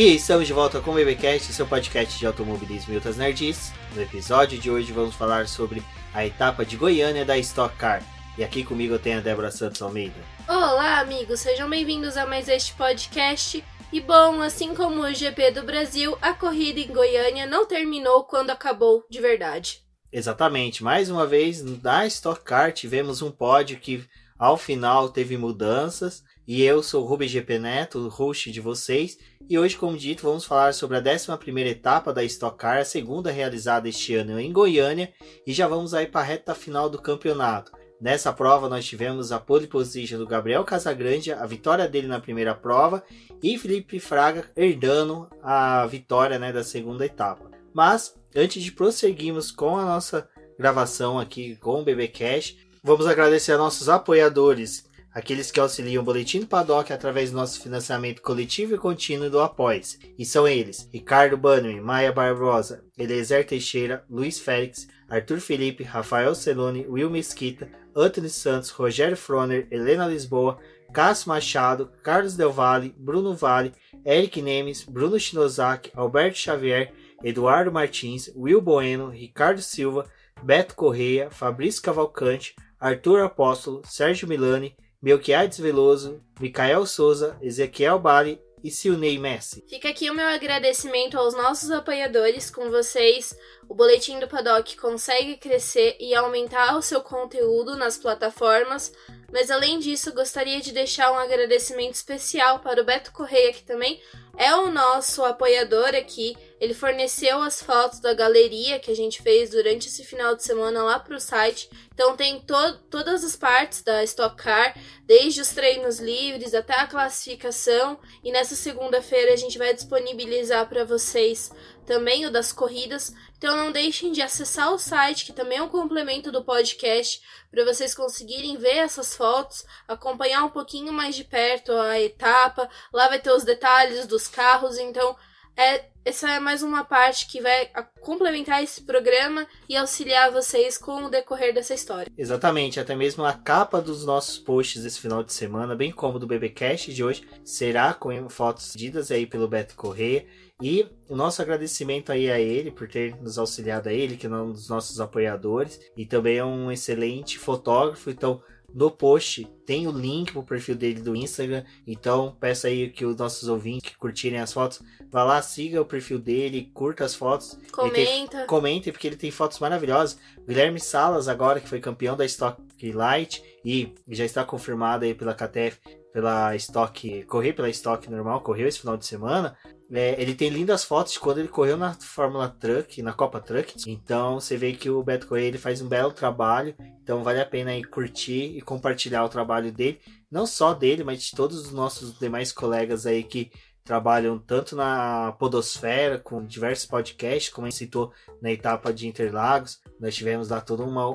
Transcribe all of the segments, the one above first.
E estamos de volta com o BBcast, seu podcast de automobilismo e outras nerds. No episódio de hoje vamos falar sobre a etapa de Goiânia da Stock Car. E aqui comigo eu tenho a Débora Santos Almeida. Olá, amigos, sejam bem-vindos a mais este podcast. E bom, assim como o GP do Brasil, a corrida em Goiânia não terminou quando acabou de verdade. Exatamente, mais uma vez na Stock Car tivemos um pódio que ao final teve mudanças. E eu sou o Ruben GP Neto, host de vocês. E hoje, como dito, vamos falar sobre a 11 etapa da Stock Car, a segunda realizada este ano em Goiânia. E já vamos aí para a reta final do campeonato. Nessa prova nós tivemos a pole position do Gabriel Casagrande, a vitória dele na primeira prova e Felipe Fraga herdando a vitória né, da segunda etapa. Mas antes de prosseguirmos com a nossa gravação aqui com o BB Cash, vamos agradecer a nossos apoiadores, aqueles que auxiliam o Boletim do Paddock através do nosso financiamento coletivo e contínuo do Após. E são eles: Ricardo Bannerman, Maia Barbosa, Eliezer Teixeira, Luiz Félix, Arthur Felipe, Rafael Celone, Will Mesquita, Anthony Santos, Rogério Froner, Helena Lisboa, Cássio Machado, Carlos Del Valle, Bruno Vale, Eric Nemes, Bruno Shinozaki, Alberto Xavier, Eduardo Martins, Will Bueno, Ricardo Silva, Beto Correia, Fabrício Cavalcante, Arthur Apóstolo, Sérgio Milani, Melquiades Veloso, Micael Souza, Ezequiel Bali e Silnei Messi. Fica aqui o meu agradecimento aos nossos apoiadores. Com vocês, o Boletim do Paddock consegue crescer e aumentar o seu conteúdo nas plataformas. Mas além disso, gostaria de deixar um agradecimento especial para o Beto Correia, que também é o nosso apoiador aqui. Ele forneceu as fotos da galeria que a gente fez durante esse final de semana lá para o site. Então tem to todas as partes da Stock Car, desde os treinos livres até a classificação. E nessa segunda-feira a gente vai disponibilizar para vocês também o das corridas. Então não deixem de acessar o site, que também é um complemento do podcast, para vocês conseguirem ver essas fotos, acompanhar um pouquinho mais de perto a etapa. Lá vai ter os detalhes dos carros, então é, essa é mais uma parte que vai complementar esse programa e auxiliar vocês com o decorrer dessa história. Exatamente, até mesmo a capa dos nossos posts desse final de semana, bem como do BBcast de hoje, será com fotos didas aí pelo Beto Correia. E o nosso agradecimento aí a ele por ter nos auxiliado a ele, que é um dos nossos apoiadores, e também é um excelente fotógrafo, então no post tem o link pro perfil dele do Instagram. Então peço aí que os nossos ouvintes que curtirem as fotos, vá lá, siga o perfil dele, curta as fotos. Comenta. Comente, porque ele tem fotos maravilhosas. Guilherme Salas, agora que foi campeão da Stock Light e já está confirmado aí pela KTF, pela Stock, correr pela Stock normal, correu esse final de semana. É, ele tem lindas fotos de quando ele correu na Fórmula Truck, na Copa Truck. Então você vê que o Beto Correia ele faz um belo trabalho. Então vale a pena aí curtir e compartilhar o trabalho dele. Não só dele, mas de todos os nossos demais colegas aí que trabalham tanto na Podosfera, com diversos podcasts, como a gente citou na etapa de Interlagos. Nós tivemos lá toda uma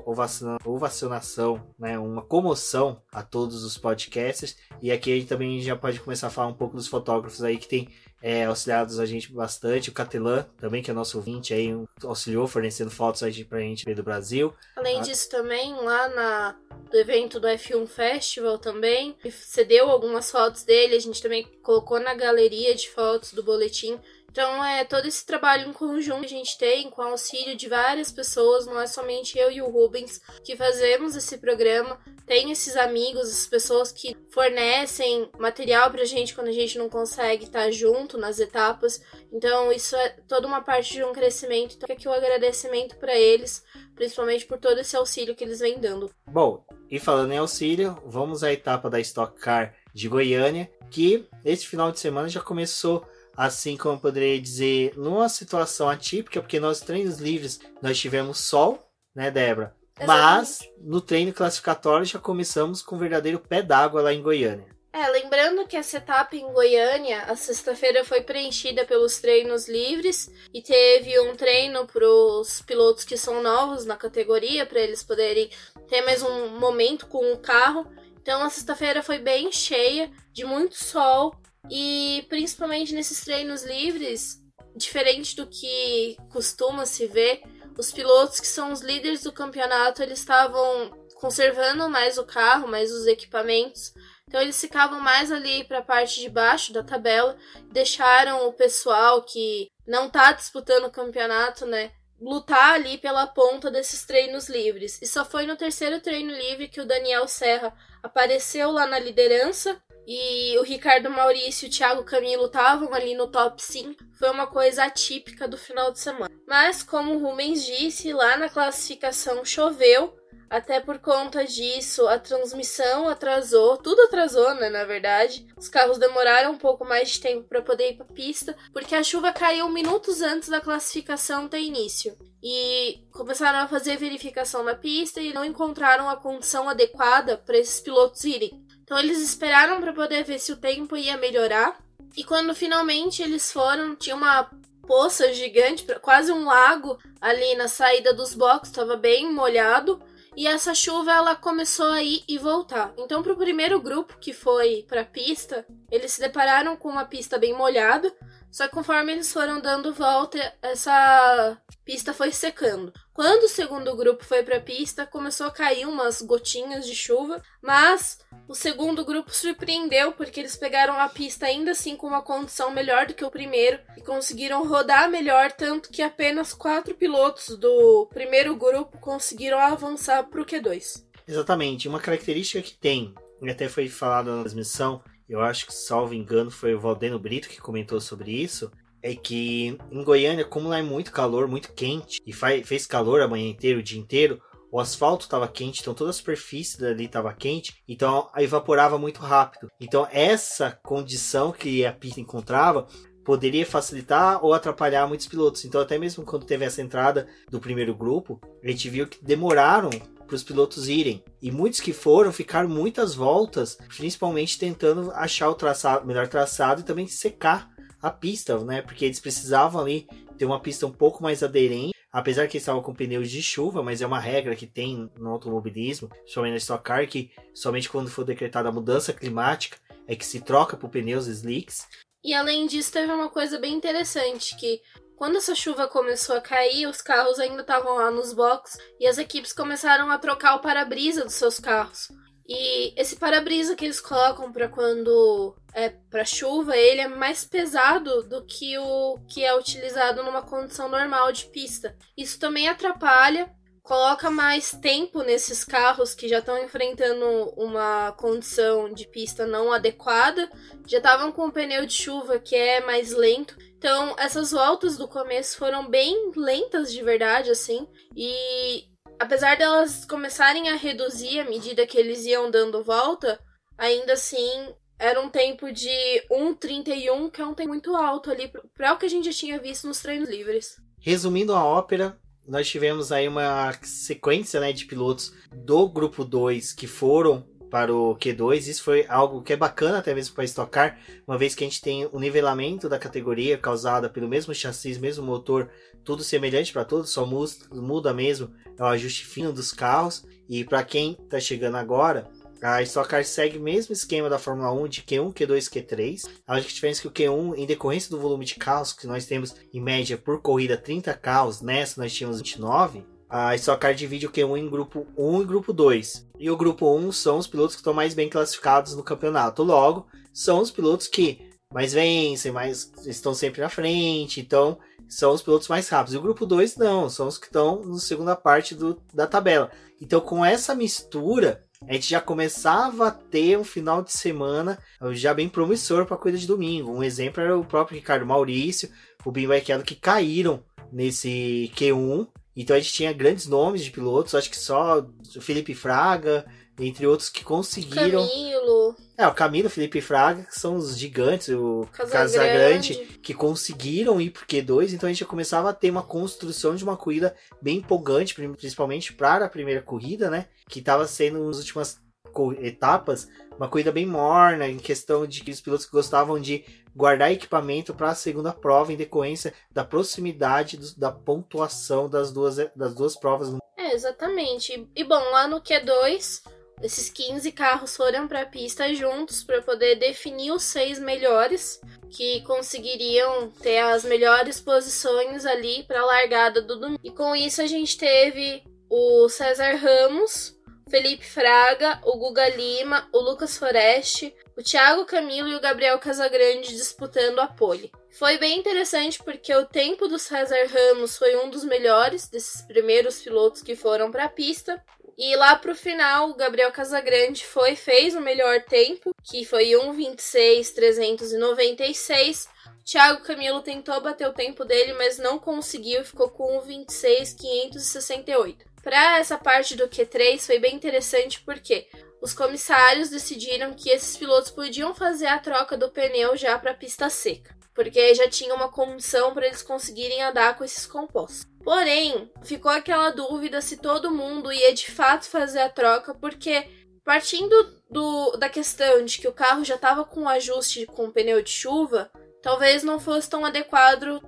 ovacionação, né, uma comoção a todos os podcasters. E aqui a gente também já pode começar a falar um pouco dos fotógrafos aí que tem é, auxiliados a gente bastante. O Catelan também, que é nosso ouvinte aí, auxiliou fornecendo fotos aí pra gente do Brasil. Além ah. disso também, lá na, do evento do F1 Festival também, cedeu algumas fotos dele, a gente também colocou na galeria de fotos do boletim então, é todo esse trabalho em conjunto que a gente tem, com auxílio de várias pessoas, não é somente eu e o Rubens que fazemos esse programa. Tem esses amigos, essas pessoas que fornecem material pra gente quando a gente não consegue estar junto nas etapas. Então, isso é toda uma parte de um crescimento. Então, aqui o agradecimento para eles, principalmente por todo esse auxílio que eles vêm dando. Bom, e falando em auxílio, vamos à etapa da Stock Car de Goiânia, que esse final de semana já começou assim como eu poderia dizer, numa situação atípica, porque nos treinos livres nós tivemos sol, né, Débora? Mas no treino classificatório já começamos com um verdadeiro pé d'água lá em Goiânia. É, lembrando que essa etapa em Goiânia, a sexta-feira foi preenchida pelos treinos livres e teve um treino para os pilotos que são novos na categoria, para eles poderem ter mais um momento com o carro. Então a sexta-feira foi bem cheia, de muito sol, e principalmente nesses treinos livres, diferente do que costuma se ver, os pilotos que são os líderes do campeonato, eles estavam conservando mais o carro, mais os equipamentos. Então eles ficavam mais ali para a parte de baixo da tabela, deixaram o pessoal que não tá disputando o campeonato, né, lutar ali pela ponta desses treinos livres. E só foi no terceiro treino livre que o Daniel Serra apareceu lá na liderança e o Ricardo Maurício e o Thiago Camilo estavam ali no top 5. Foi uma coisa atípica do final de semana. Mas, como o Rumens disse, lá na classificação choveu. Até por conta disso, a transmissão atrasou, tudo atrasou, né, na verdade. Os carros demoraram um pouco mais de tempo para poder ir para pista, porque a chuva caiu minutos antes da classificação ter início. E começaram a fazer verificação na pista e não encontraram a condição adequada para esses pilotos irem. Então eles esperaram para poder ver se o tempo ia melhorar. E quando finalmente eles foram, tinha uma poça gigante, quase um lago ali na saída dos boxes, estava bem molhado. E essa chuva ela começou a ir e voltar. Então, para o primeiro grupo que foi para a pista, eles se depararam com uma pista bem molhada. Só que conforme eles foram dando volta, essa pista foi secando. Quando o segundo grupo foi para a pista, começou a cair umas gotinhas de chuva, mas o segundo grupo surpreendeu porque eles pegaram a pista ainda assim com uma condição melhor do que o primeiro e conseguiram rodar melhor, tanto que apenas quatro pilotos do primeiro grupo conseguiram avançar para o Q2. Exatamente, uma característica que tem, e até foi falado na transmissão, eu acho que, salvo engano, foi o Valdeno Brito que comentou sobre isso, é que em Goiânia, como lá é muito calor, muito quente, e fez calor a manhã inteira, o dia inteiro, o asfalto estava quente, então toda a superfície dali estava quente, então evaporava muito rápido. Então essa condição que a pista encontrava poderia facilitar ou atrapalhar muitos pilotos. Então até mesmo quando teve essa entrada do primeiro grupo, a gente viu que demoraram para os pilotos irem. E muitos que foram ficaram muitas voltas, principalmente tentando achar o traçado, melhor traçado e também secar a pista, né? Porque eles precisavam ali ter uma pista um pouco mais aderente, apesar que eles estavam com pneus de chuva, mas é uma regra que tem no automobilismo, principalmente na Stock Car, que somente quando for decretada a mudança climática é que se troca por pneus slicks. E além disso, teve uma coisa bem interessante que quando essa chuva começou a cair, os carros ainda estavam lá nos boxes e as equipes começaram a trocar o para-brisa dos seus carros. E esse para-brisa que eles colocam para quando é para chuva, ele é mais pesado do que o que é utilizado numa condição normal de pista. Isso também atrapalha coloca mais tempo nesses carros que já estão enfrentando uma condição de pista não adequada, já estavam com o pneu de chuva que é mais lento. Então, essas voltas do começo foram bem lentas de verdade, assim, e apesar delas começarem a reduzir à medida que eles iam dando volta, ainda assim era um tempo de 1,31, que é um tempo muito alto ali para o que a gente já tinha visto nos treinos livres. Resumindo a ópera, nós tivemos aí uma sequência né, de pilotos do grupo 2 que foram para o Q2. Isso foi algo que é bacana até mesmo para estocar, uma vez que a gente tem o nivelamento da categoria causada pelo mesmo chassi, mesmo motor, tudo semelhante para todos, só muda mesmo é o ajuste fino dos carros. E para quem está chegando agora, a Stock segue o mesmo esquema da Fórmula 1 de Q1, Q2, Q3. A única diferença é que o Q1, em decorrência do volume de carros que nós temos em média por corrida 30 carros, nessa nós tínhamos 29, a Stock Car divide o Q1 em grupo 1 e grupo 2. E o grupo 1 são os pilotos que estão mais bem classificados no campeonato. Logo, são os pilotos que mais vencem, mais estão sempre na frente, então são os pilotos mais rápidos. E o grupo 2 não, são os que estão na segunda parte do, da tabela. Então, com essa mistura, a gente já começava a ter um final de semana já bem promissor para a corrida de domingo. Um exemplo era o próprio Ricardo Maurício, o Bim Barrichello, que caíram nesse Q1. Então a gente tinha grandes nomes de pilotos, acho que só o Felipe Fraga, entre outros que conseguiram. Camilo. É, o Camilo, Felipe Fraga, que são os gigantes, o Casagrande, que conseguiram ir pro Q2, então a gente já começava a ter uma construção de uma corrida bem empolgante, principalmente para a primeira corrida, né? Que estava sendo nas últimas etapas uma corrida bem morna, em questão de que os pilotos gostavam de guardar equipamento para a segunda prova em decorrência da proximidade do, da pontuação das duas, das duas provas. É, exatamente. E bom, lá no Q2 esses 15 carros foram para a pista juntos para poder definir os seis melhores que conseguiriam ter as melhores posições ali para a largada do domingo. E com isso a gente teve o César Ramos Felipe Fraga, o Guga Lima, o Lucas Foreste, o Thiago Camilo e o Gabriel Casagrande disputando a pole. Foi bem interessante porque o tempo do César Ramos foi um dos melhores desses primeiros pilotos que foram para a pista. E lá pro final, o Gabriel Casagrande foi fez o melhor tempo, que foi 1:26.396. Thiago Camilo tentou bater o tempo dele, mas não conseguiu, ficou com 1:26.568. Para essa parte do Q3 foi bem interessante porque os comissários decidiram que esses pilotos podiam fazer a troca do pneu já para pista seca porque já tinha uma condição para eles conseguirem andar com esses compostos. Porém, ficou aquela dúvida se todo mundo ia de fato fazer a troca, porque partindo do, da questão de que o carro já estava com ajuste com pneu de chuva, talvez não fosse tão adequado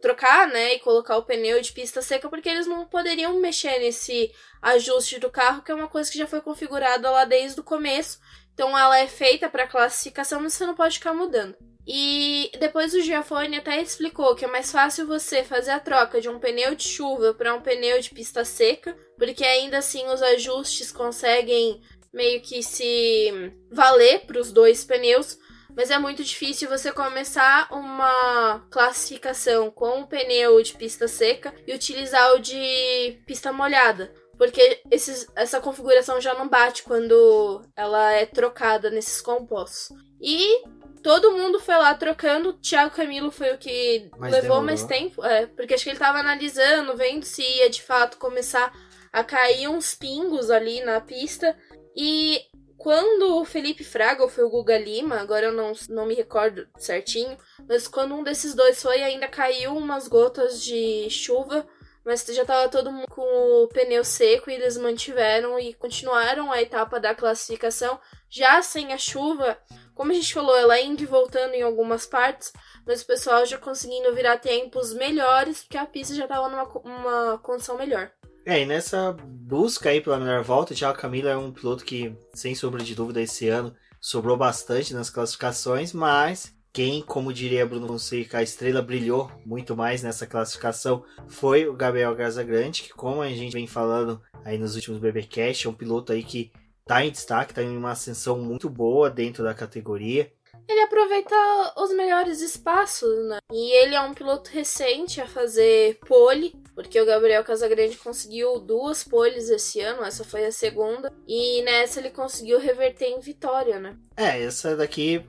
trocar, né, e colocar o pneu de pista seca, porque eles não poderiam mexer nesse ajuste do carro, que é uma coisa que já foi configurada lá desde o começo. Então ela é feita para classificação, mas você não pode ficar mudando. E depois o Giafone até explicou que é mais fácil você fazer a troca de um pneu de chuva para um pneu de pista seca, porque ainda assim os ajustes conseguem meio que se valer para os dois pneus, mas é muito difícil você começar uma classificação com o pneu de pista seca e utilizar o de pista molhada. Porque esses, essa configuração já não bate quando ela é trocada nesses compostos. E todo mundo foi lá trocando. O Thiago Camilo foi o que Mas levou demorou. mais tempo. É, porque acho que ele tava analisando, vendo se ia de fato começar a cair uns pingos ali na pista. E quando o Felipe Fraga ou foi o Guga Lima, agora eu não, não me recordo certinho, mas quando um desses dois foi, ainda caiu umas gotas de chuva. Mas já tava todo mundo com o pneu seco e eles mantiveram e continuaram a etapa da classificação já sem a chuva. Como a gente falou, ela indo e voltando em algumas partes, mas o pessoal já conseguindo virar tempos melhores, porque a pista já estava numa uma condição melhor. É, e nessa busca aí pela melhor volta, o Thiago Camilo é um piloto que, sem sombra de dúvida, esse ano sobrou bastante nas classificações, mas quem, como diria Bruno Fonseca, a estrela brilhou muito mais nessa classificação foi o Gabriel Casagrande, que como a gente vem falando aí nos últimos BBcast, é um piloto aí que tá em destaque, tá em uma ascensão muito boa dentro da categoria. Ele aproveita os melhores espaços, né? E ele é um piloto recente a fazer pole, porque o Gabriel Casagrande conseguiu duas poles esse ano, essa foi a segunda, e nessa ele conseguiu reverter em vitória, né? É, essa daqui,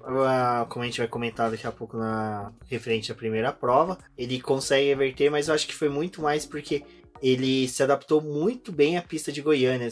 como a gente vai comentar daqui a pouco na referente à primeira prova, ele consegue reverter, mas eu acho que foi muito mais porque ele se adaptou muito bem à pista de Goiânia.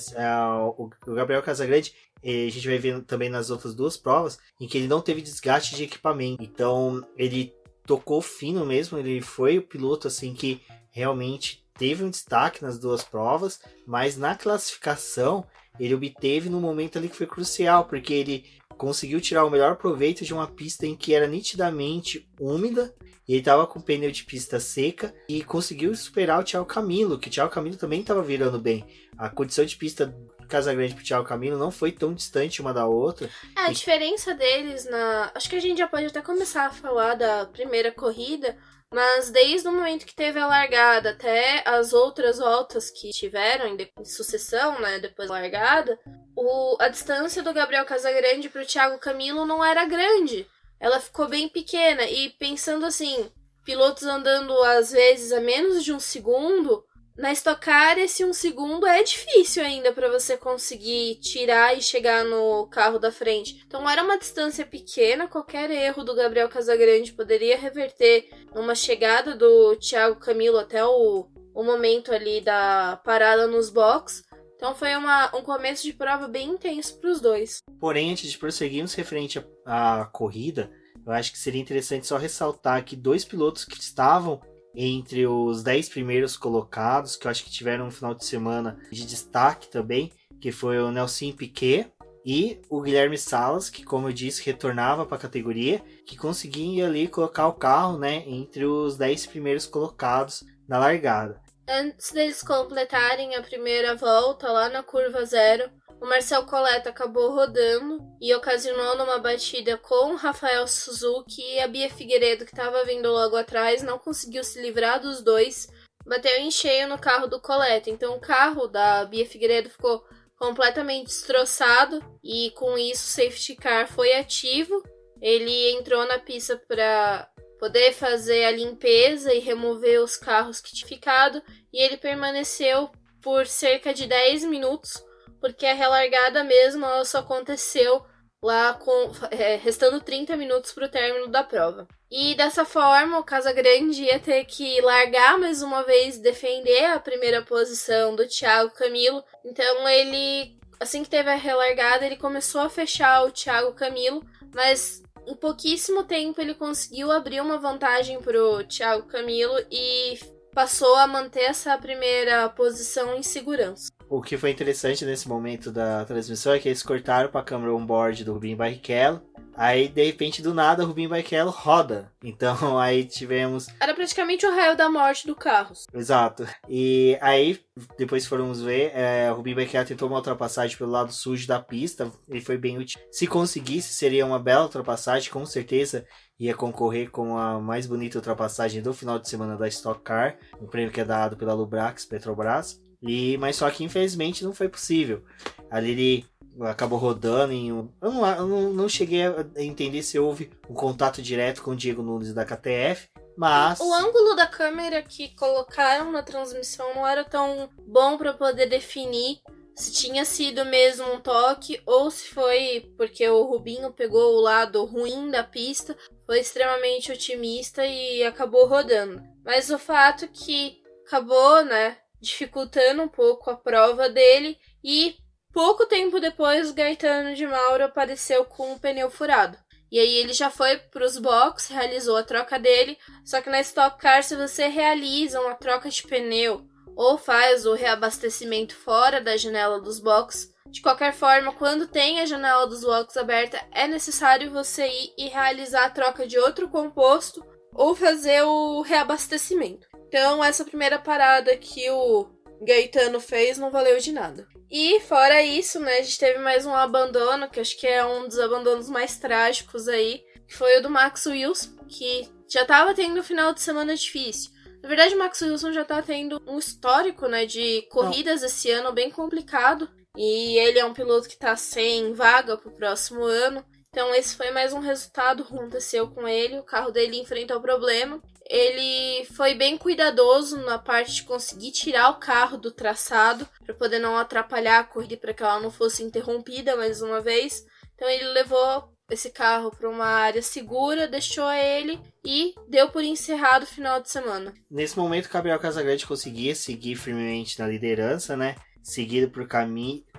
O Gabriel Casagrande, a gente vai ver também nas outras duas provas, em que ele não teve desgaste de equipamento. Então, ele tocou fino mesmo, ele foi o piloto assim que realmente teve um destaque nas duas provas, mas na classificação ele obteve no momento ali que foi crucial, porque ele conseguiu tirar o melhor proveito de uma pista em que era nitidamente úmida e ele estava com pneu de pista seca e conseguiu superar o Thiago Camilo, que o Thiago Camilo também estava virando bem. A condição de pista Casagrande pro Thiago Camilo não foi tão distante uma da outra. É, a E- diferença deles na. Acho que a gente já pode até começar a falar da primeira corrida, mas desde o momento que teve a largada até as outras voltas que tiveram em, de- em sucessão, né, depois da largada, o... a distância do Gabriel Casagrande pro Thiago Camilo não era grande. Ela ficou bem pequena. E pensando assim, pilotos andando às vezes a menos de um segundo, na Stock Car, esse um segundo é difícil ainda para você conseguir tirar e chegar no carro da frente. Então era uma distância pequena, qualquer erro do Gabriel Casagrande poderia reverter numa chegada do Thiago Camilo até o, o momento ali da parada nos box. Então foi uma, um começo de prova bem intenso para os dois. Porém, antes de prosseguirmos referente à corrida, eu acho que seria interessante só ressaltar que dois pilotos que estavam entre os 10 primeiros colocados, que eu acho que tiveram um final de semana de destaque também, que foi o Nelson Piquet e o Guilherme Salas, que como eu disse, retornava para a categoria, que conseguia ali colocar o carro, né, entre os 10 primeiros colocados na largada. Antes deles completarem a primeira volta lá na curva zero, o Marcel Coletta acabou rodando e ocasionou numa batida com o Rafael Suzuki e a Bia Figueiredo, que estava vindo logo atrás, não conseguiu se livrar dos dois, bateu em cheio no carro do Coletta. Então o carro da Bia Figueiredo ficou completamente destroçado e com isso o safety car foi ativo. Ele entrou na pista para poder fazer a limpeza e remover os carros que tinham ficado e ele permaneceu por cerca de 10 minutos, porque a relargada mesmo só aconteceu lá com é, restando 30 minutos para o término da prova. E dessa forma, o Casa Grande ia ter que largar mais uma vez defender a primeira posição do Thiago Camilo. Então ele, assim que teve a relargada, ele começou a fechar o Thiago Camilo, mas em pouquíssimo tempo ele conseguiu abrir uma vantagem para o Thiago Camilo e passou a manter essa primeira posição em segurança. O que foi interessante nesse momento da transmissão é que eles cortaram para a câmera on-board do Rubinho Barrichello. Aí, de repente, do nada, o Rubinho Barrichello roda. Então, aí tivemos... Era praticamente o raio da morte do carro. Exato. E aí, depois formos ver, é, o Rubinho Barrichello tentou uma ultrapassagem pelo lado sujo da pista. Ele foi bem útil. Se conseguisse, seria uma bela ultrapassagem, com certeza ia concorrer com a mais bonita ultrapassagem do final de semana da Stock Car, um prêmio que é dado pela Lubrax Petrobras. E, mas só que infelizmente não foi possível. Ali ele acabou rodando em um. Eu não, eu não, não cheguei a entender se houve um contato direto com o Diego Nunes da KTF. Mas. O ângulo da câmera que colocaram na transmissão não era tão bom para poder definir se tinha sido mesmo um toque ou se foi porque o Rubinho pegou o lado ruim da pista, foi extremamente otimista e acabou rodando. Mas o fato que acabou, né, dificultando um pouco a prova dele e pouco tempo depois Gaetano de Mauro apareceu com o pneu furado. E aí ele já foi para os boxes, realizou a troca dele, só que na Stock Car se você realiza uma troca de pneu ou faz o reabastecimento fora da janela dos boxes, de qualquer forma, quando tem a janela dos boxes aberta, é necessário você ir e realizar a troca de outro composto ou fazer o reabastecimento. Então, essa primeira parada que o Gaetano fez não valeu de nada. E fora isso, né, a gente teve mais um abandono, que acho que é um dos abandonos mais trágicos aí, que foi o do Max Wilson, que já tava tendo um final de semana difícil. Na verdade, o Max Wilson já tá tendo um histórico, né, de corridas não. esse ano bem complicado. E ele é um piloto que tá sem vaga pro próximo ano. Então esse foi mais um resultado que aconteceu com ele. O carro dele enfrentou o problema. Ele foi bem cuidadoso na parte de conseguir tirar o carro do traçado para poder não atrapalhar a corrida para que ela não fosse interrompida mais uma vez. Então ele levou esse carro para uma área segura, deixou ele e deu por encerrado o final de semana. Nesse momento, Gabriel Casagrande conseguia seguir firmemente na liderança, né? Seguido por,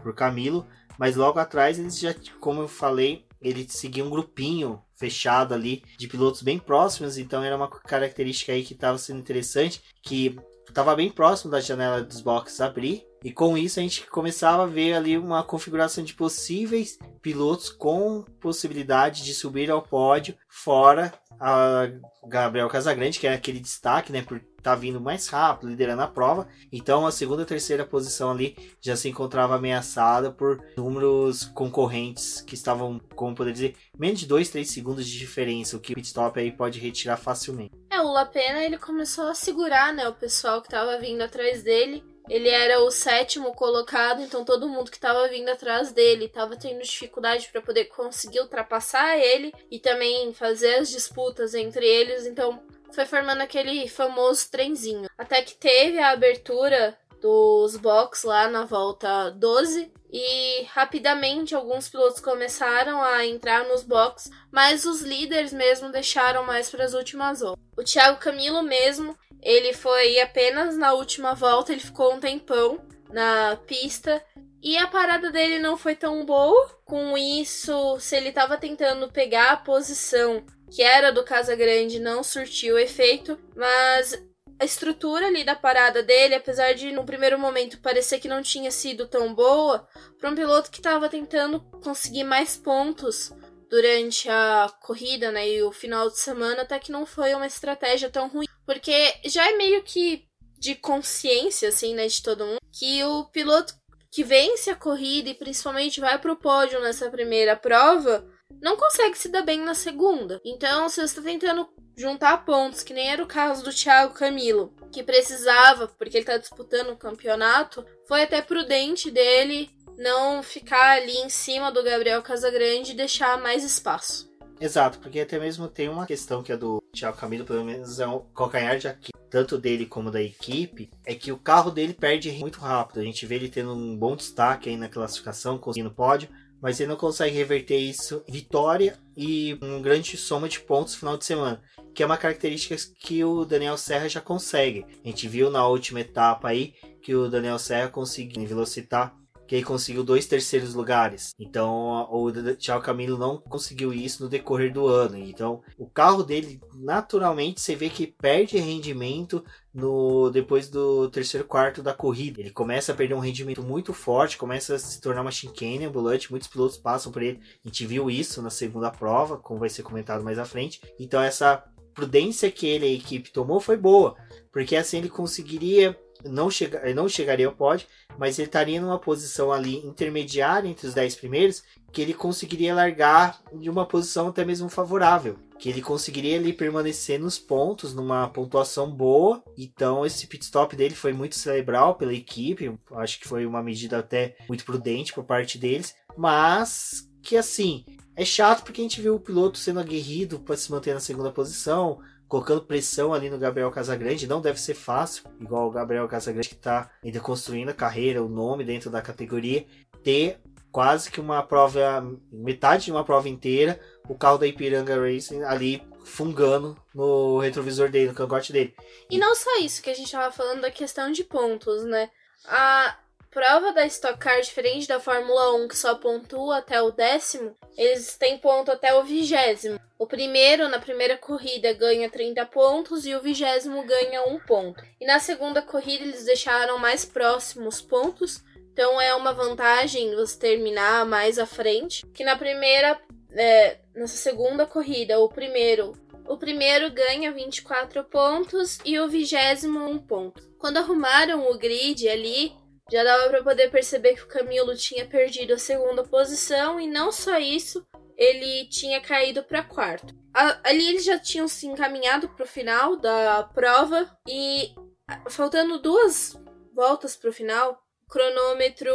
por Camilo, mas logo atrás eles já, como eu falei, ele seguia um grupinho fechado ali de pilotos bem próximos, então era uma característica aí que estava sendo interessante, que estava bem próximo da janela dos boxes abrir, e com isso a gente começava a ver ali uma configuração de possíveis pilotos com possibilidade de subir ao pódio, fora a Gabriel Casagrande, que é aquele destaque, né, por tá vindo mais rápido, liderando a prova. Então a segunda e terceira posição ali já se encontrava ameaçada por números concorrentes que estavam, como poder dizer, menos de 2, 3 segundos de diferença, o que o pit stop aí pode retirar facilmente. É, o Lapena ele começou a segurar, né, o pessoal que estava vindo atrás dele. Ele era o sétimo colocado, então todo mundo que estava vindo atrás dele estava tendo dificuldade para poder conseguir ultrapassar ele e também fazer as disputas entre eles. Então foi formando aquele famoso trenzinho. Até que teve a abertura dos box lá na volta 12 e rapidamente alguns pilotos começaram a entrar nos box, mas os líderes mesmo deixaram mais para as últimas voltas. O Thiago Camilo mesmo, ele foi apenas na última volta, ele ficou um tempão na pista e a parada dele não foi tão boa. Com isso, se ele estava tentando pegar a posição que era do Casa Grande, não surtiu efeito, mas a estrutura ali da parada dele, apesar de no primeiro momento parecer que não tinha sido tão boa, para um piloto que estava tentando conseguir mais pontos durante a corrida, né, e o final de semana, até que não foi uma estratégia tão ruim, porque já é meio que de consciência assim, né, de todo mundo, que o piloto que vence a corrida e principalmente vai para o pódio nessa primeira prova, não consegue se dar bem na segunda. Então, se você está tentando juntar pontos, que nem era o caso do Thiago Camilo, que precisava, porque ele está disputando o campeonato, foi até prudente dele não ficar ali em cima do Gabriel Casagrande e deixar mais espaço. Exato, porque até mesmo tem uma questão que é do Thiago Camilo, pelo menos é um calcanhar de aqui, tanto dele como da equipe, é que o carro dele perde muito rápido. A gente vê ele tendo um bom destaque aí na classificação, conseguindo pódio, mas ele não consegue reverter isso em vitória e um grande soma de pontos no final de semana, que é uma característica que o Daniel Serra já consegue. A gente viu na última etapa aí que o Daniel Serra conseguiu Velocitar que ele conseguiu dois terceiros lugares. Então o Thiago Camilo não conseguiu isso no decorrer do ano. Então o carro dele naturalmente você vê que perde rendimento no depois do terceiro quarto da corrida. Ele começa a perder um rendimento muito forte, começa a se tornar uma chicane ambulante, muitos pilotos passam por ele. A gente viu isso na segunda prova, como vai ser comentado mais à frente. Então essa prudência que ele e a equipe tomou foi boa, porque assim ele conseguiria não, chega, não chegaria ao pódio, mas ele estaria numa posição ali intermediária entre os 10 primeiros, que ele conseguiria largar de uma posição até mesmo favorável, que ele conseguiria ali permanecer nos pontos, numa pontuação boa. Então esse pit stop dele foi muito cerebral pela equipe, acho que foi uma medida até muito prudente por parte deles, mas que assim, é chato porque a gente viu o piloto sendo aguerrido para se manter na segunda posição, colocando pressão ali no Gabriel Casagrande. Não deve ser fácil, igual o Gabriel Casagrande que está ainda construindo a carreira, o nome dentro da categoria, ter quase que uma prova, metade de uma prova inteira, o carro da Ipiranga Racing ali fungando no retrovisor dele, no cangote dele. E não só isso, que a gente estava falando da questão de pontos, né? A, prova da Stock Car, diferente da Fórmula 1, que só pontua até o décimo, eles têm ponto até o vigésimo. O primeiro, na primeira corrida, ganha 30 pontos e o vigésimo ganha um ponto. E na segunda corrida, eles deixaram mais próximos pontos, então é uma vantagem você terminar mais à frente. Que na primeira, é, nessa segunda corrida, o primeiro o primeiro ganha 24 pontos e o vigésimo um ponto. Quando arrumaram o grid ali, já dava para poder perceber que o Camilo tinha perdido a segunda posição e não só isso, ele tinha caído para quarto. Ali eles já tinham se encaminhado para o final da prova e faltando duas voltas para o final, o cronômetro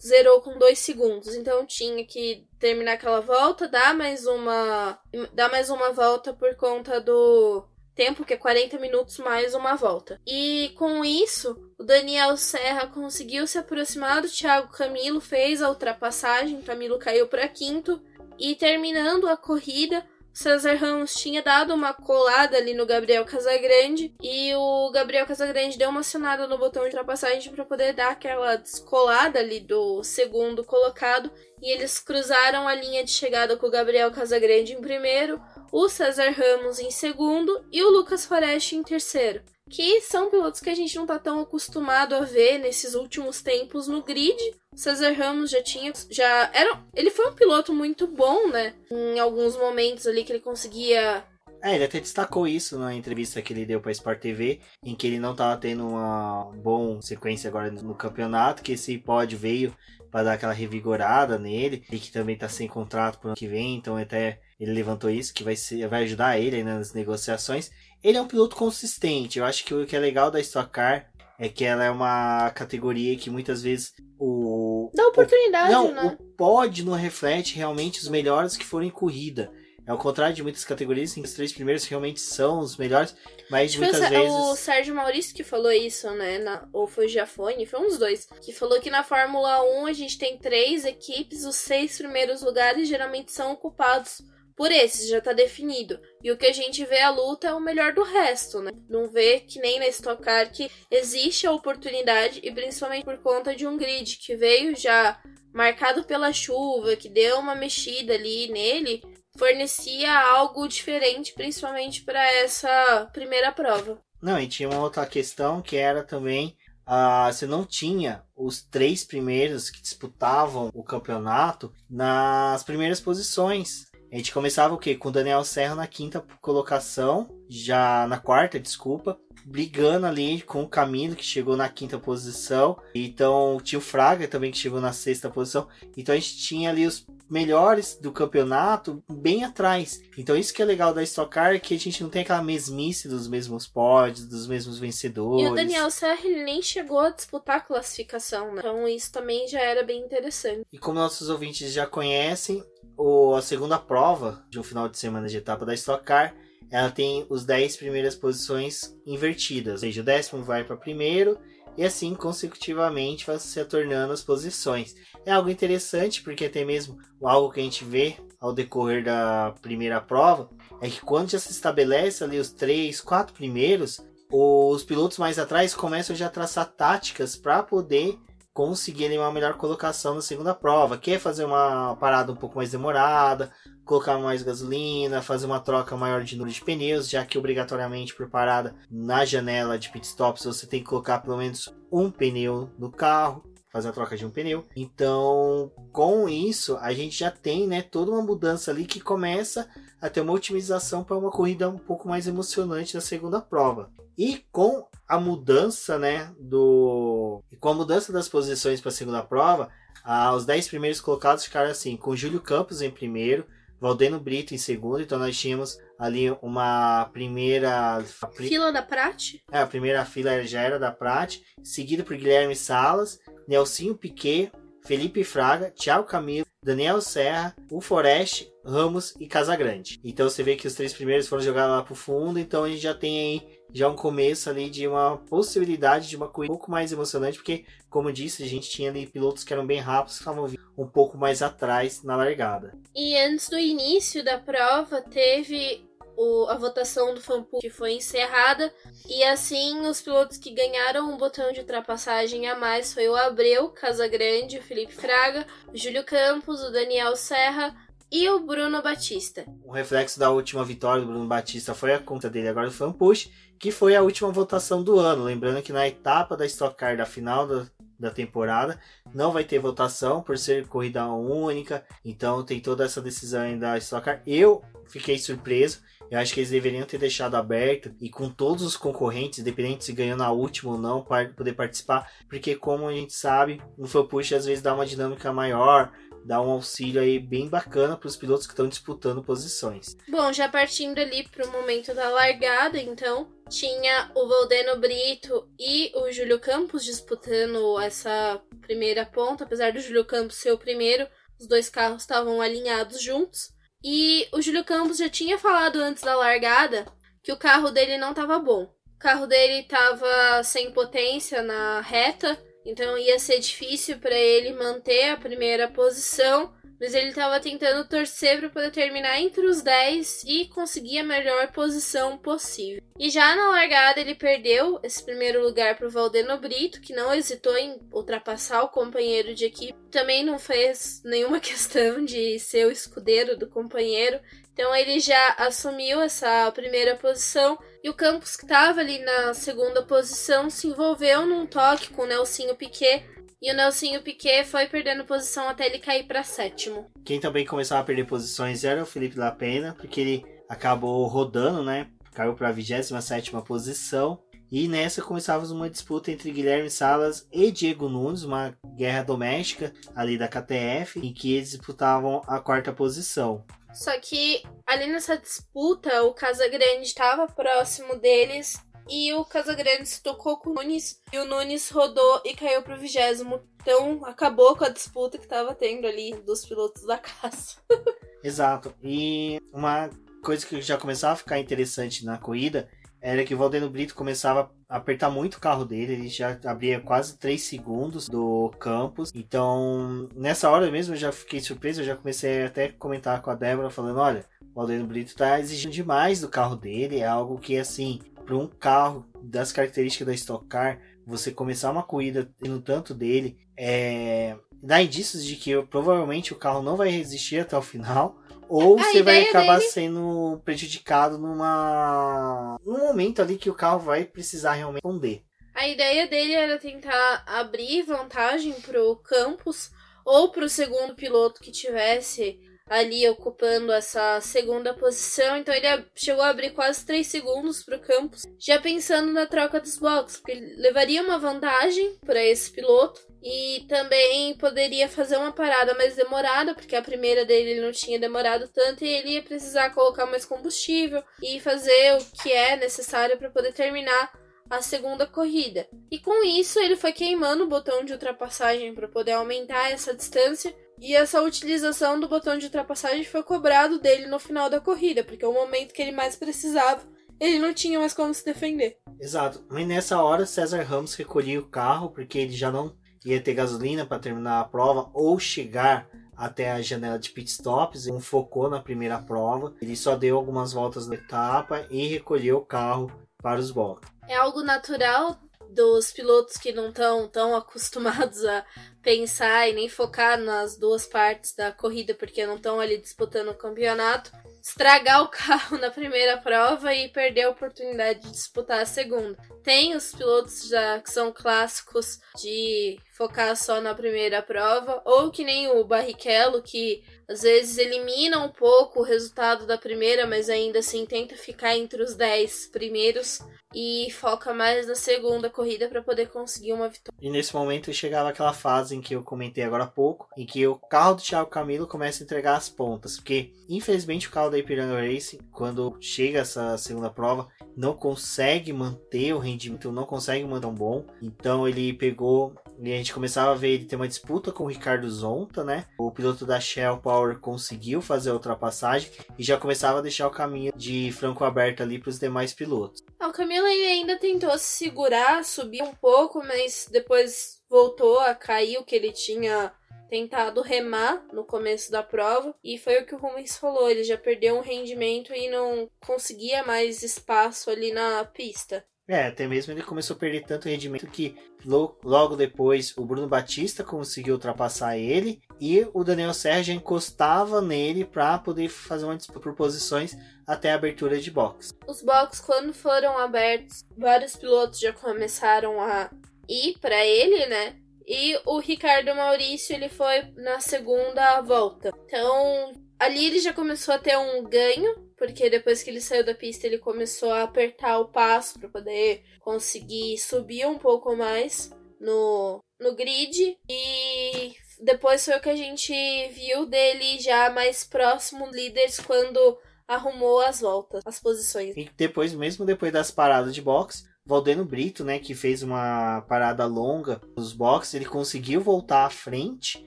zerou com dois segundos. Então tinha que terminar aquela volta, dar mais uma, dar mais uma volta por conta do tempo, que é 40 minutos mais uma volta. E com isso, o Daniel Serra conseguiu se aproximar do Thiago Camilo, fez a ultrapassagem, Camilo caiu para quinto e terminando a corrida, César Ramos tinha dado uma colada ali no Gabriel Casagrande e o Gabriel Casagrande deu uma acionada no botão de ultrapassagem para poder dar aquela descolada ali do segundo colocado e eles cruzaram a linha de chegada com o Gabriel Casagrande em primeiro, o César Ramos em segundo e o Lucas Forest em terceiro. Que são pilotos que a gente não tá tão acostumado a ver nesses últimos tempos no grid. O César Ramos já tinha. já era Ele foi um piloto muito bom, né? Em alguns momentos ali que ele conseguia é, ele até destacou isso na entrevista que ele deu para Sport TV, em que ele não estava tendo uma boa sequência agora no campeonato, que esse pódio veio para dar aquela revigorada nele, e que também está sem contrato para o ano que vem, então até ele levantou isso, que vai, ser, vai ajudar ele nas negociações. Ele é um piloto consistente, eu acho que o que é legal da Stock Car é que ela é uma categoria que muitas vezes o. Dá oportunidade, o, não, né? O pod não reflete realmente os melhores que foram em corrida. Ao contrário de muitas categorias, os três primeiros realmente são os melhores, mas muitas o, vezes. O Sérgio Maurício que falou isso, né? Na, ou foi o Giafone, foi um dos dois. Que falou que na Fórmula 1 a gente tem três equipes, os seis primeiros lugares geralmente são ocupados por esses, já tá definido. E o que a gente vê a luta é o melhor do resto, né? Não vê que nem na Stock Car que existe a oportunidade, e principalmente por conta de um grid que veio já marcado pela chuva, que deu uma mexida ali nele, fornecia algo diferente, principalmente para essa primeira prova. Não, e tinha uma outra questão que era também uh, você não tinha os três primeiros que disputavam o campeonato nas primeiras posições. A gente começava o quê? Com o Daniel Serra na quinta colocação já na quarta, desculpa, brigando ali com o Camilo, que chegou na quinta posição. Então tinha o Fraga também, que chegou na sexta posição. Então a gente tinha ali os melhores do campeonato bem atrás. Então isso que é legal da Stock Car, é que a gente não tem aquela mesmice dos mesmos pódios, dos mesmos vencedores. E o Daniel Serra ele nem chegou a disputar a classificação, né? Então isso também já era bem interessante. E como nossos ouvintes já conhecem, o, a segunda prova de um final de semana de etapa da Stock Car ela tem os 10 primeiras posições invertidas, ou seja, o décimo vai para primeiro e assim consecutivamente vai se tornando as posições. É algo interessante porque até mesmo algo que a gente vê ao decorrer da primeira prova é que quando já se estabelece ali os três, quatro primeiros, os pilotos mais atrás começam já a traçar táticas para poder conseguirem uma melhor colocação na segunda prova, que é fazer uma parada um pouco mais demorada, colocar mais gasolina, fazer uma troca maior de número de pneus, já que obrigatoriamente por parada na janela de pit stops você tem que colocar pelo menos um pneu no carro, fazer a troca de um pneu. Então, com isso, a gente já tem, né, toda uma mudança ali que começa a ter uma otimização para uma corrida um pouco mais emocionante na segunda prova. E com a mudança, né, do e com a mudança das posições para a segunda prova, ah, os 10 primeiros colocados ficaram assim, com Júlio Campos em primeiro, Valdeno Brito em segundo, então nós tínhamos ali uma primeira. Fila da Prate? É, a primeira fila já era da Prate, seguido por Guilherme Salas, Nelsinho Piquet, Felipe Fraga, Thiago Camilo, Daniel Serra, o Forest, Ramos e Casagrande. Então você vê que os três primeiros foram jogados lá pro fundo, então a gente já tem aí já um começo ali de uma possibilidade de uma corrida um pouco mais emocionante, porque, como disse, a gente tinha ali pilotos que eram bem rápidos, que estavam um pouco mais atrás na largada. E antes do início da prova, teve o, a votação do fanpool que foi encerrada, e assim os pilotos que ganharam um botão de ultrapassagem a mais foi o Abreu, Casagrande, o Felipe Fraga, o Júlio Campos, o Daniel Serra, e o Bruno Batista. O reflexo da última vitória do Bruno Batista foi a conta dele agora do Fan Push, que foi a última votação do ano. Lembrando que na etapa da Stock Car da final da, da temporada não vai ter votação por ser corrida única, então tem toda essa decisão ainda da Stock Car. Eu fiquei surpreso. Eu acho que eles deveriam ter deixado aberto e com todos os concorrentes, independente se ganhou na última ou não, para poder participar, porque como a gente sabe, no Fan Push às vezes dá uma dinâmica maior, dá um auxílio aí bem bacana para os pilotos que estão disputando posições. Bom, já partindo ali para o momento da largada, então, tinha o Valdeno Brito e o Júlio Campos disputando essa primeira ponta, apesar do Júlio Campos ser o primeiro, os dois carros estavam alinhados juntos. E o Júlio Campos já tinha falado antes da largada que o carro dele não estava bom. O carro dele estava sem potência na reta então ia ser difícil para ele manter a primeira posição, mas ele estava tentando torcer para poder terminar entre os 10 e conseguir a melhor posição possível. E já na largada ele perdeu esse primeiro lugar para o Valdeno Brito, que não hesitou em ultrapassar o companheiro de equipe, também não fez nenhuma questão de ser o escudeiro do companheiro. Então ele já assumiu essa primeira posição e o Campos, que estava ali na segunda posição, se envolveu num toque com o Nelsinho Piquet. E o Nelsinho Piquet foi perdendo posição até ele cair para sétimo. Quem também começava a perder posições era o Felipe Lapena, porque ele acabou rodando, né? Caiu para a 27 posição. E nessa começávamos uma disputa entre Guilherme Salas e Diego Nunes, uma guerra doméstica ali da KTF, em que eles disputavam a quarta posição. Só que ali nessa disputa, o Casagrande estava próximo deles e o Casagrande se tocou com o Nunes e o Nunes rodou e caiu pro vigésimo. Então acabou com a disputa que estava tendo ali dos pilotos da caça. Exato. E uma coisa que já começava a ficar interessante na corrida era que o Valdeno Brito começava a apertar muito o carro dele, ele já abria quase 3 segundos do campus. Então, nessa hora mesmo eu já fiquei surpreso, eu já comecei até a comentar com a Débora falando, olha, o Valdeno Brito está exigindo demais do carro dele, é algo que assim, para um carro das características da Stock Car, você começar uma corrida tendo tanto dele, é, dá indícios de que provavelmente o carro não vai resistir até o final ou a você vai acabar dele... sendo prejudicado numa num momento ali que o carro vai precisar realmente responder. A ideia dele era tentar abrir vantagem pro Campos ou pro segundo piloto que tivesse ali ocupando essa segunda posição, então ele chegou a abrir quase 3 segundos para o Campos, já pensando na troca dos boxes, porque ele levaria uma vantagem para esse piloto e também poderia fazer uma parada mais demorada, porque a primeira dele ele não tinha demorado tanto e ele ia precisar colocar mais combustível e fazer o que é necessário para poder terminar a segunda corrida. E com isso ele foi queimando o botão de ultrapassagem para poder aumentar essa distância. E essa utilização do botão de ultrapassagem foi cobrado dele no final da corrida, porque é o momento que ele mais precisava, ele não tinha mais como se defender. Exato. Mas nessa hora César Ramos recolhia o carro porque ele já não ia ter gasolina para terminar a prova ou chegar até a janela de pit stops, não focou na primeira prova. Ele só deu algumas voltas na etapa e recolheu o carro para os boxes. É algo natural dos pilotos que não estão tão acostumados a pensar e nem focar nas duas partes da corrida porque não estão ali disputando o campeonato, estragar o carro na primeira prova e perder a oportunidade de disputar a segunda. Tem os pilotos já que são clássicos de focar só na primeira prova, ou que nem o Barrichello, que às vezes elimina um pouco o resultado da primeira, mas ainda assim tenta ficar entre os 10 primeiros e foca mais na segunda corrida para poder conseguir uma vitória. E nesse momento chegava aquela fase em que eu comentei agora há pouco, em que o carro do Thiago Camilo começa a entregar as pontas, porque infelizmente o carro da Ipiranga Racing, quando chega essa segunda prova, não consegue manter o rendimento, não consegue manter um bom. Então ele pegou e a gente começava a ver ele ter uma disputa com o Ricardo Zonta, né? O piloto da Shell Power conseguiu fazer a ultrapassagem e já começava a deixar o caminho de franco aberto ali para os demais pilotos. Ah, o Camilo ainda tentou se segurar, subir um pouco, mas depois voltou a cair o que ele tinha tentado remar no começo da prova e foi o que o Rubens falou, ele já perdeu um rendimento e não conseguia mais espaço ali na pista. É, até mesmo ele começou a perder tanto rendimento que logo depois o Bruno Batista conseguiu ultrapassar ele e o Daniel Serra encostava nele para poder fazer uma disputa por posições até a abertura de box. Os boxes quando foram abertos, vários pilotos já começaram a ir para ele, né? E o Ricardo Maurício ele foi na segunda volta. Então ali ele já começou a ter um ganho porque depois que ele saiu da pista, ele começou a apertar o passo para poder conseguir subir um pouco mais no, no grid. E depois foi o que a gente viu dele já mais próximo líderes quando arrumou as voltas, as posições. E depois, mesmo depois das paradas de boxe, Valdeno Brito, né, que fez uma parada longa nos boxes, ele conseguiu voltar à frente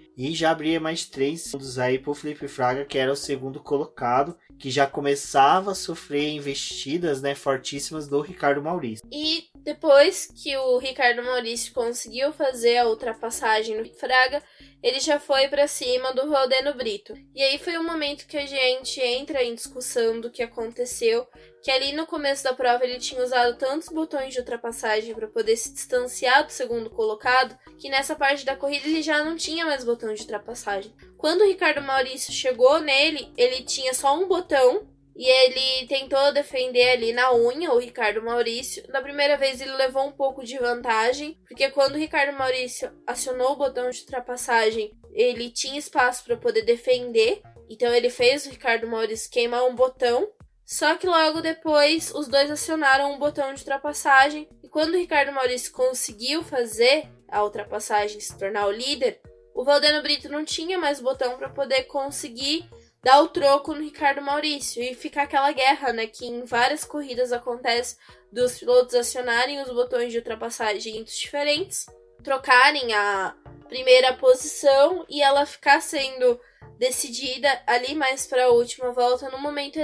e já abria mais três segundos aí pro Felipe Fraga, que era o segundo colocado, que já começava a sofrer investidas, né, fortíssimas do Ricardo Maurício. E depois que o Ricardo Maurício conseguiu fazer a ultrapassagem no Fraga, ele já foi para cima do Valdeno Brito. E aí foi o momento que a gente entra em discussão do que aconteceu, que ali no começo da prova ele tinha usado tantos botões de ultrapassagem para poder se distanciar do segundo colocado, que nessa parte da corrida ele já não tinha mais botão de ultrapassagem. Quando o Ricardo Maurício chegou nele, ele tinha só um botão e ele tentou defender ali na unha o Ricardo Maurício. Na primeira vez ele levou um pouco de vantagem, porque quando o Ricardo Maurício acionou o botão de ultrapassagem, ele tinha espaço para poder defender. Então ele fez o Ricardo Maurício queimar um botão. Só que logo depois os dois acionaram um botão de ultrapassagem. E quando o Ricardo Maurício conseguiu fazer a ultrapassagem se tornar o líder, o Valdeno Brito não tinha mais botão para poder conseguir dar o troco no Ricardo Maurício e ficar aquela guerra, né, que em várias corridas acontece dos pilotos acionarem os botões de ultrapassagem diferentes, trocarem a primeira posição e ela ficar sendo decidida ali mais para a última volta no momento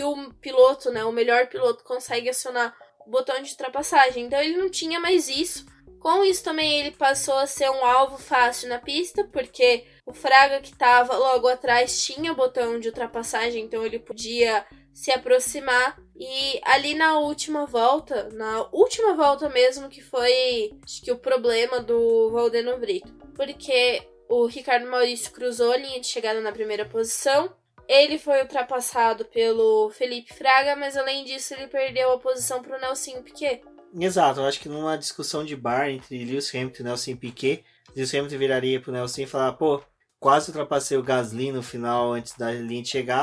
que o piloto, né, o melhor piloto consegue acionar o botão de ultrapassagem. Então ele não tinha mais isso. Com isso também ele passou a ser um alvo fácil na pista, porque o Fraga que estava logo atrás tinha botão de ultrapassagem, então ele podia se aproximar. E ali na última volta, na última volta mesmo, que foi acho que o problema do Valdeno Brito. Porque o Ricardo Maurício cruzou a linha de chegada na primeira posição. Ele foi ultrapassado pelo Felipe Fraga, mas além disso ele perdeu a posição para o Nelson Piquet. Exato, eu acho que numa discussão de bar entre Lewis Hamilton e Nelson Piquet, Lewis Hamilton viraria pro Nelson e falar, pô, quase ultrapassei o Gasly no final antes da linha chegar.